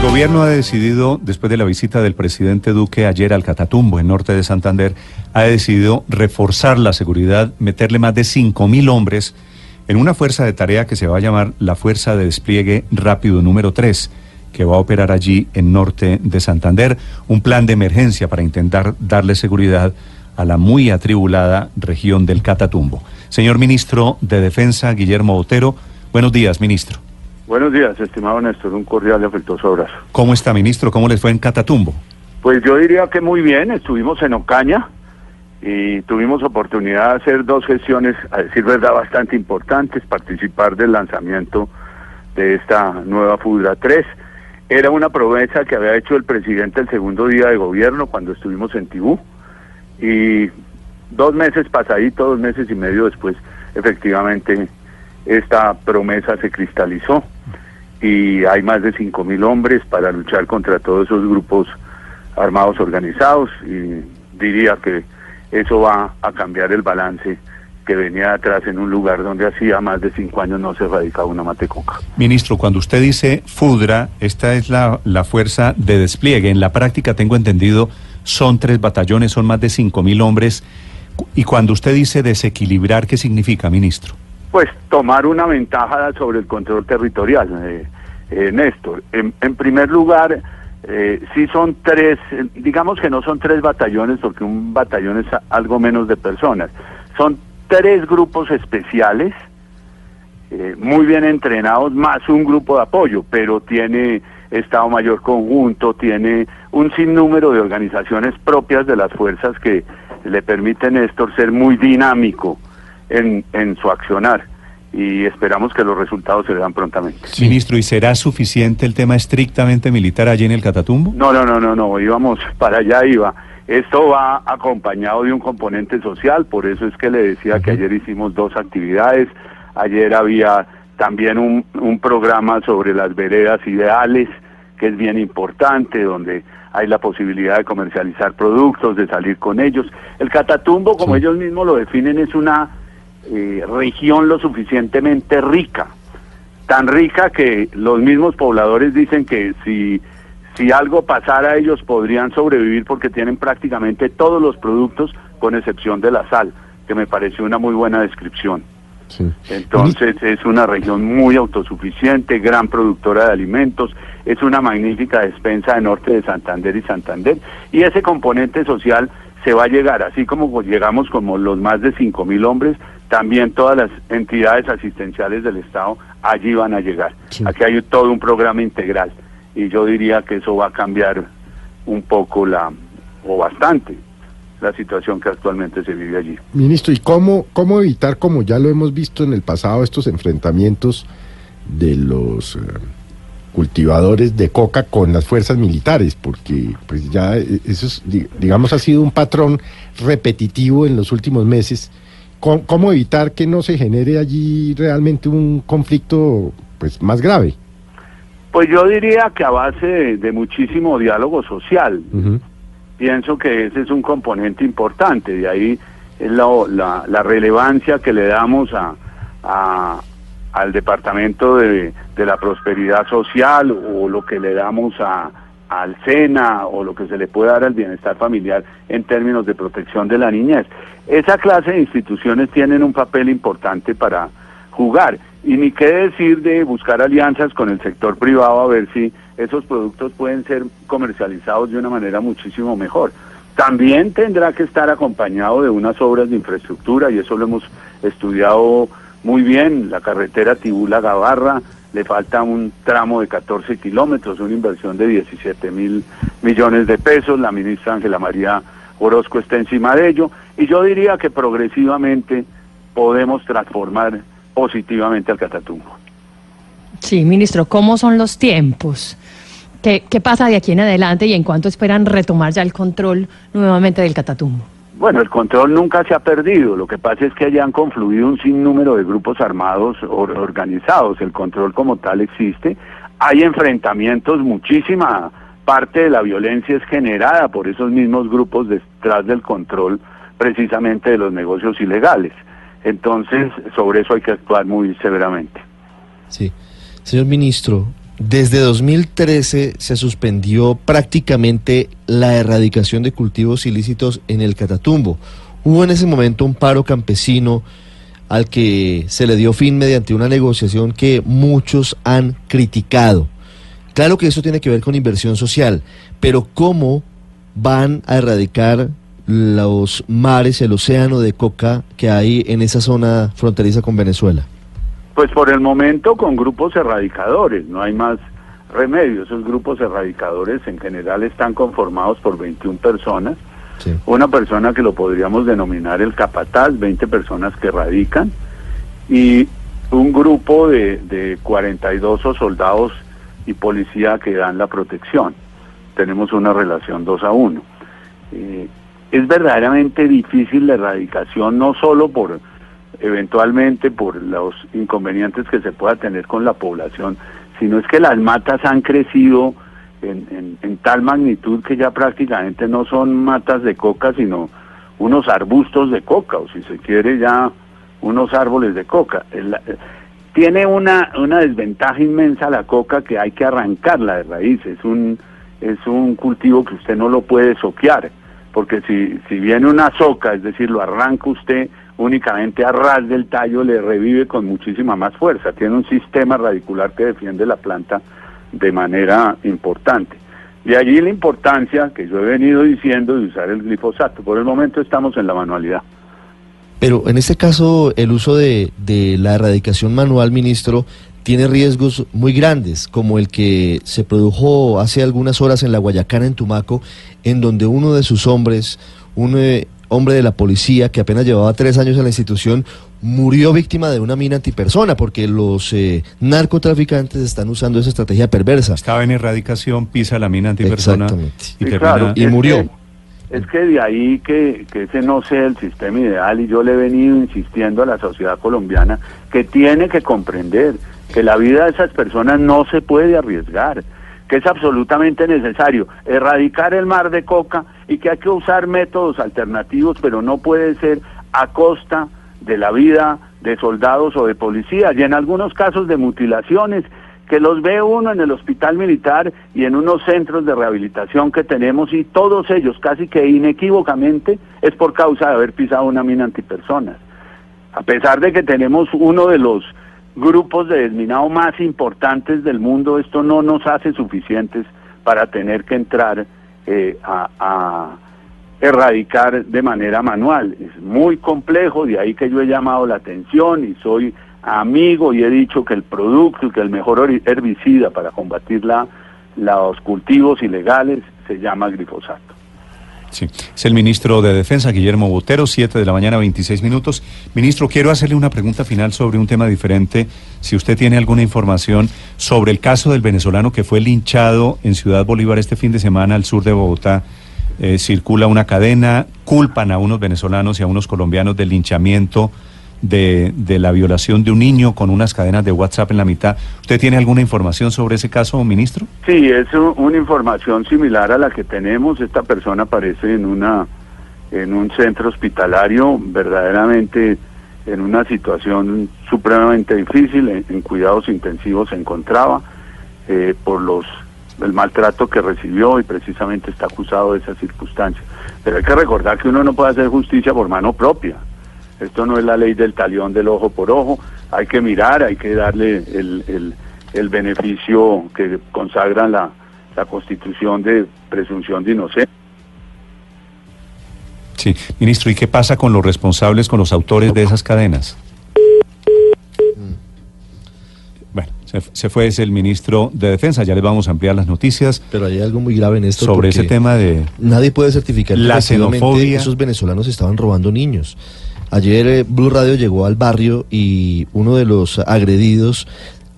El gobierno ha decidido, después de la visita del presidente Duque ayer al Catatumbo, en norte de Santander, ha decidido reforzar la seguridad, meterle más de 5.000 hombres en una fuerza de tarea que se va a llamar la Fuerza de Despliegue Rápido número 3, que va a operar allí en norte de Santander, un plan de emergencia para intentar darle seguridad a la muy atribulada región del Catatumbo. Señor ministro de Defensa, Guillermo Otero, buenos días, ministro. Buenos días, estimado Néstor, un cordial y afectuoso abrazo. ¿Cómo está, ministro? ¿Cómo les fue en Catatumbo? Pues yo diría que muy bien, estuvimos en Ocaña y tuvimos oportunidad de hacer dos gestiones, a decir verdad, bastante importantes, participar del lanzamiento de esta nueva FUDRA 3. Era una promesa que había hecho el presidente el segundo día de gobierno cuando estuvimos en Tibú y dos meses pasaditos, dos meses y medio después, efectivamente, esta promesa se cristalizó y hay más de cinco mil hombres para luchar contra todos esos grupos armados organizados y diría que eso va a cambiar el balance que venía atrás en un lugar donde hacía más de cinco años no se radicaba una matecoca. Ministro, cuando usted dice FUDRA, esta es la, la fuerza de despliegue. En la práctica, tengo entendido, son tres batallones, son más de cinco mil hombres. Y cuando usted dice desequilibrar, ¿qué significa, ministro? Pues tomar una ventaja sobre el control territorial, eh, eh, Néstor. En, primer lugar, eh, sí son tres, digamos que no son tres batallones, porque un batallón es algo menos de personas. Son tres grupos especiales, eh, muy bien entrenados, más un grupo de apoyo, pero tiene Estado Mayor Conjunto, tiene un sinnúmero de organizaciones propias de las fuerzas que le permiten Néstor ser muy dinámico en, en su accionar y esperamos que los resultados se vean prontamente. Ministro, ¿y será suficiente el tema estrictamente militar allí en el Catatumbo? No, no, no, no, no, íbamos para allá, iba. Esto va acompañado de un componente social, por eso es que le decía uh -huh. que ayer hicimos dos actividades, ayer había también un, un programa sobre las veredas ideales, que es bien importante, donde hay la posibilidad de comercializar productos, de salir con ellos. El Catatumbo, como sí. ellos mismos lo definen, es una eh, región lo suficientemente rica, tan rica que los mismos pobladores dicen que si, si algo pasara ellos podrían sobrevivir porque tienen prácticamente todos los productos con excepción de la sal, que me pareció una muy buena descripción. Sí. Entonces es una región muy autosuficiente, gran productora de alimentos, es una magnífica despensa de norte de Santander y Santander, y ese componente social se va a llegar, así como llegamos como los más de cinco mil hombres, también todas las entidades asistenciales del Estado allí van a llegar. Sí. Aquí hay todo un programa integral y yo diría que eso va a cambiar un poco la, o bastante, la situación que actualmente se vive allí. Ministro, ¿y cómo, cómo evitar, como ya lo hemos visto en el pasado, estos enfrentamientos de los... Eh cultivadores de coca con las fuerzas militares, porque pues ya eso es, digamos ha sido un patrón repetitivo en los últimos meses. ¿Cómo, ¿Cómo, evitar que no se genere allí realmente un conflicto pues más grave? Pues yo diría que a base de, de muchísimo diálogo social. Uh -huh. Pienso que ese es un componente importante, de ahí es la, la, la relevancia que le damos a, a, al Departamento de, de, la Prosperidad Social o lo que le damos a, al SENA o lo que se le puede dar al bienestar familiar en términos de protección de la niñez. Esa clase de instituciones tienen un papel importante para jugar. Y ni qué decir de buscar alianzas con el sector privado a ver si esos productos pueden ser comercializados de una manera muchísimo mejor. También tendrá que estar acompañado de unas obras de infraestructura y eso lo hemos estudiado muy bien, la carretera Tibula-Gavarra, le falta un tramo de 14 kilómetros, una inversión de 17 mil millones de pesos, la ministra Ángela María Orozco está encima de ello, y yo diría que progresivamente podemos transformar positivamente al Catatumbo. Sí, ministro, ¿cómo son los tiempos? ¿Qué, ¿Qué pasa de aquí en adelante y en cuánto esperan retomar ya el control nuevamente del Catatumbo? Bueno, el control nunca se ha perdido. Lo que pasa es que allá han confluido un sinnúmero de grupos armados or- organizados. El control como tal existe. Hay enfrentamientos, muchísima parte de la violencia es generada por esos mismos grupos detrás del control precisamente de los negocios ilegales. Entonces, sobre eso hay que actuar muy severamente. Sí. Señor ministro, desde 2013 se suspendió prácticamente la erradicación de cultivos ilícitos en el Catatumbo. Hubo en ese momento un paro campesino al que se le dio fin mediante una negociación que muchos han criticado. Claro que eso tiene que ver con inversión social, pero ¿cómo van a erradicar los mares, el océano de coca que hay en esa zona fronteriza con Venezuela? Pues por el momento con grupos erradicadores, no hay más remedio. Esos grupos erradicadores en general están conformados por 21 personas. Sí. Una persona que lo podríamos denominar el capataz, 20 personas que radican, y un grupo de, de 42 soldados y policía que dan la protección. Tenemos una relación 2 a 1. Eh, es verdaderamente difícil la erradicación, no solo por eventualmente por los inconvenientes que se pueda tener con la población, sino es que las matas han crecido en, en- tal magnitud que ya prácticamente no son matas de coca, sino unos arbustos de coca, o si se quiere ya unos árboles de coca. Tiene una, una desventaja inmensa la coca que hay que arrancarla de raíz, es un, es un cultivo que usted no lo puede soquear, porque si, si viene una soca, es decir, lo arranca usted únicamente a ras del tallo, le revive con muchísima más fuerza, tiene un sistema radicular que defiende la planta de manera importante. De allí la importancia que yo he venido diciendo de usar el glifosato. Por el momento estamos en la manualidad. Pero en este caso, el uso de, la erradicación manual, ministro, tiene riesgos muy grandes, como el que se produjo hace algunas horas en la Guayacana, en Tumaco, en donde uno de sus hombres, un eh, hombre de la policía que apenas llevaba tres años en la institución, murió víctima de una mina antipersona, porque los eh, narcotraficantes están usando esa estrategia perversa. Estaba en erradicación, pisa la mina antipersona y Sí, termina... claro, y es murió. que- es que de ahí que, que ese no sea el sistema ideal y yo le he venido insistiendo a la sociedad colombiana que tiene que comprender que la vida de esas personas no se puede arriesgar, que es absolutamente necesario erradicar el mar de coca y que hay que usar métodos alternativos, pero no puede ser a costa de la vida de soldados o de policías y en algunos casos de mutilaciones que los ve uno en el hospital militar y en unos centros de rehabilitación que tenemos y todos ellos casi que inequívocamente es por causa de haber pisado una mina antipersonas. A pesar de que tenemos uno de los grupos de desminado más importantes del mundo, esto no nos hace suficientes para tener que entrar eh, a, a erradicar de manera manual. Es muy complejo, de ahí que yo he llamado la atención y soy amigo y he dicho que el producto y que el mejor herbicida para combatir la, los cultivos ilegales se llama glifosato. Sí, es el ministro de Defensa, Guillermo Botero, 7 de la mañana, 26 minutos. Ministro, quiero hacerle una pregunta final sobre un tema diferente. Si usted tiene alguna información sobre el caso del venezolano que fue linchado en Ciudad Bolívar este fin de semana al sur de Bogotá, eh, circula una cadena, culpan a unos venezolanos y a unos colombianos del linchamiento de, de la violación de un niño con unas cadenas de WhatsApp en la mitad. ¿Usted tiene alguna información sobre ese caso, ministro? Sí, es u- una información similar a la que tenemos. Esta persona aparece en una en un centro hospitalario verdaderamente en una situación supremamente difícil, en, en cuidados intensivos se encontraba eh, por los el maltrato que recibió y precisamente está acusado de esa circunstancia. Pero hay que recordar que uno no puede hacer justicia por mano propia. Esto no es la ley del talión del ojo por ojo. Hay que mirar, hay que darle el, el, el beneficio que consagra la, la constitución de presunción de inocencia. Sí, ministro, ¿y qué pasa con los responsables, con los autores de esas cadenas? Bueno, se, se fue ese el ministro de Defensa, ya les vamos a ampliar las noticias Pero hay algo muy grave en esto. sobre ese tema de... Nadie puede certificar que La efectivamente xenofobia. esos venezolanos estaban robando niños. Ayer eh, Blue Radio llegó al barrio y uno de los agredidos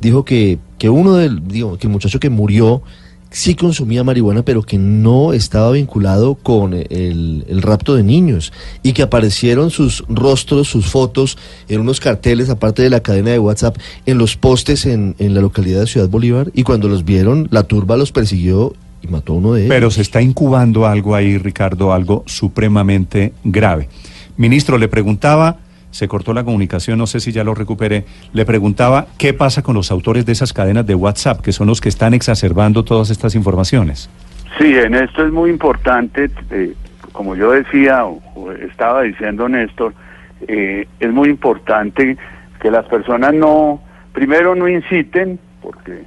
dijo que, que uno del, digo, que el muchacho que murió sí consumía marihuana, pero que no estaba vinculado con el, el, rapto de niños y que aparecieron sus rostros, sus fotos en unos carteles, aparte de la cadena de WhatsApp, en los postes en, en la localidad de Ciudad Bolívar y cuando los vieron, la turba los persiguió y mató a uno de ellos. Pero se está incubando algo ahí, Ricardo, algo supremamente grave. Ministro, le preguntaba se cortó la comunicación, no sé si ya lo recuperé, le preguntaba qué pasa con los autores de esas cadenas de WhatsApp, que son los que están exacerbando todas estas informaciones. Sí, en esto es muy importante, eh, como yo decía, o, estaba diciendo Néstor, eh, es muy importante que las personas no, primero no inciten, porque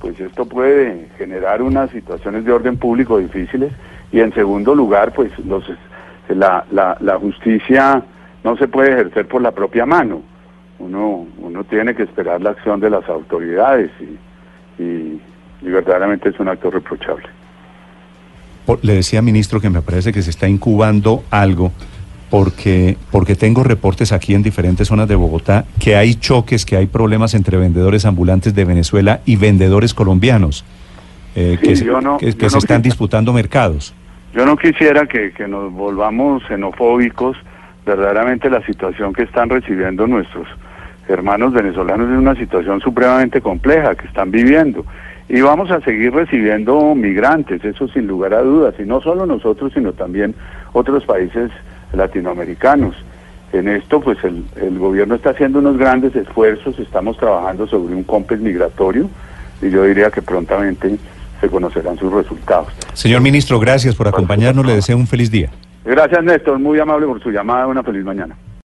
pues esto puede generar unas situaciones de orden público difíciles, y en segundo lugar, pues los, la, la, la justicia no se puede ejercer por la propia mano. Uno, uno tiene que esperar la acción de las autoridades y, y, y verdaderamente es un acto reprochable. Le decía, ministro, que me parece que se está incubando algo porque, porque tengo reportes aquí en diferentes zonas de Bogotá que hay choques, que hay problemas entre vendedores ambulantes de Venezuela y vendedores colombianos eh, Sí, que, se- no- que- se no están disputando mercados. Yo no quisiera que, que nos volvamos xenofóbicos. Verdaderamente la situación que están recibiendo nuestros hermanos venezolanos es una situación supremamente compleja que están viviendo. Y vamos a seguir recibiendo migrantes, eso sin lugar a dudas. Y no solo nosotros, sino también otros países latinoamericanos. En esto, pues el, el gobierno está haciendo unos grandes esfuerzos, estamos trabajando sobre un COMPES migratorio y yo diría que prontamente se conocerán sus resultados. Señor ministro, gracias por acompañarnos. Le deseo un feliz día. Gracias Néstor, muy amable por su llamada, una feliz mañana.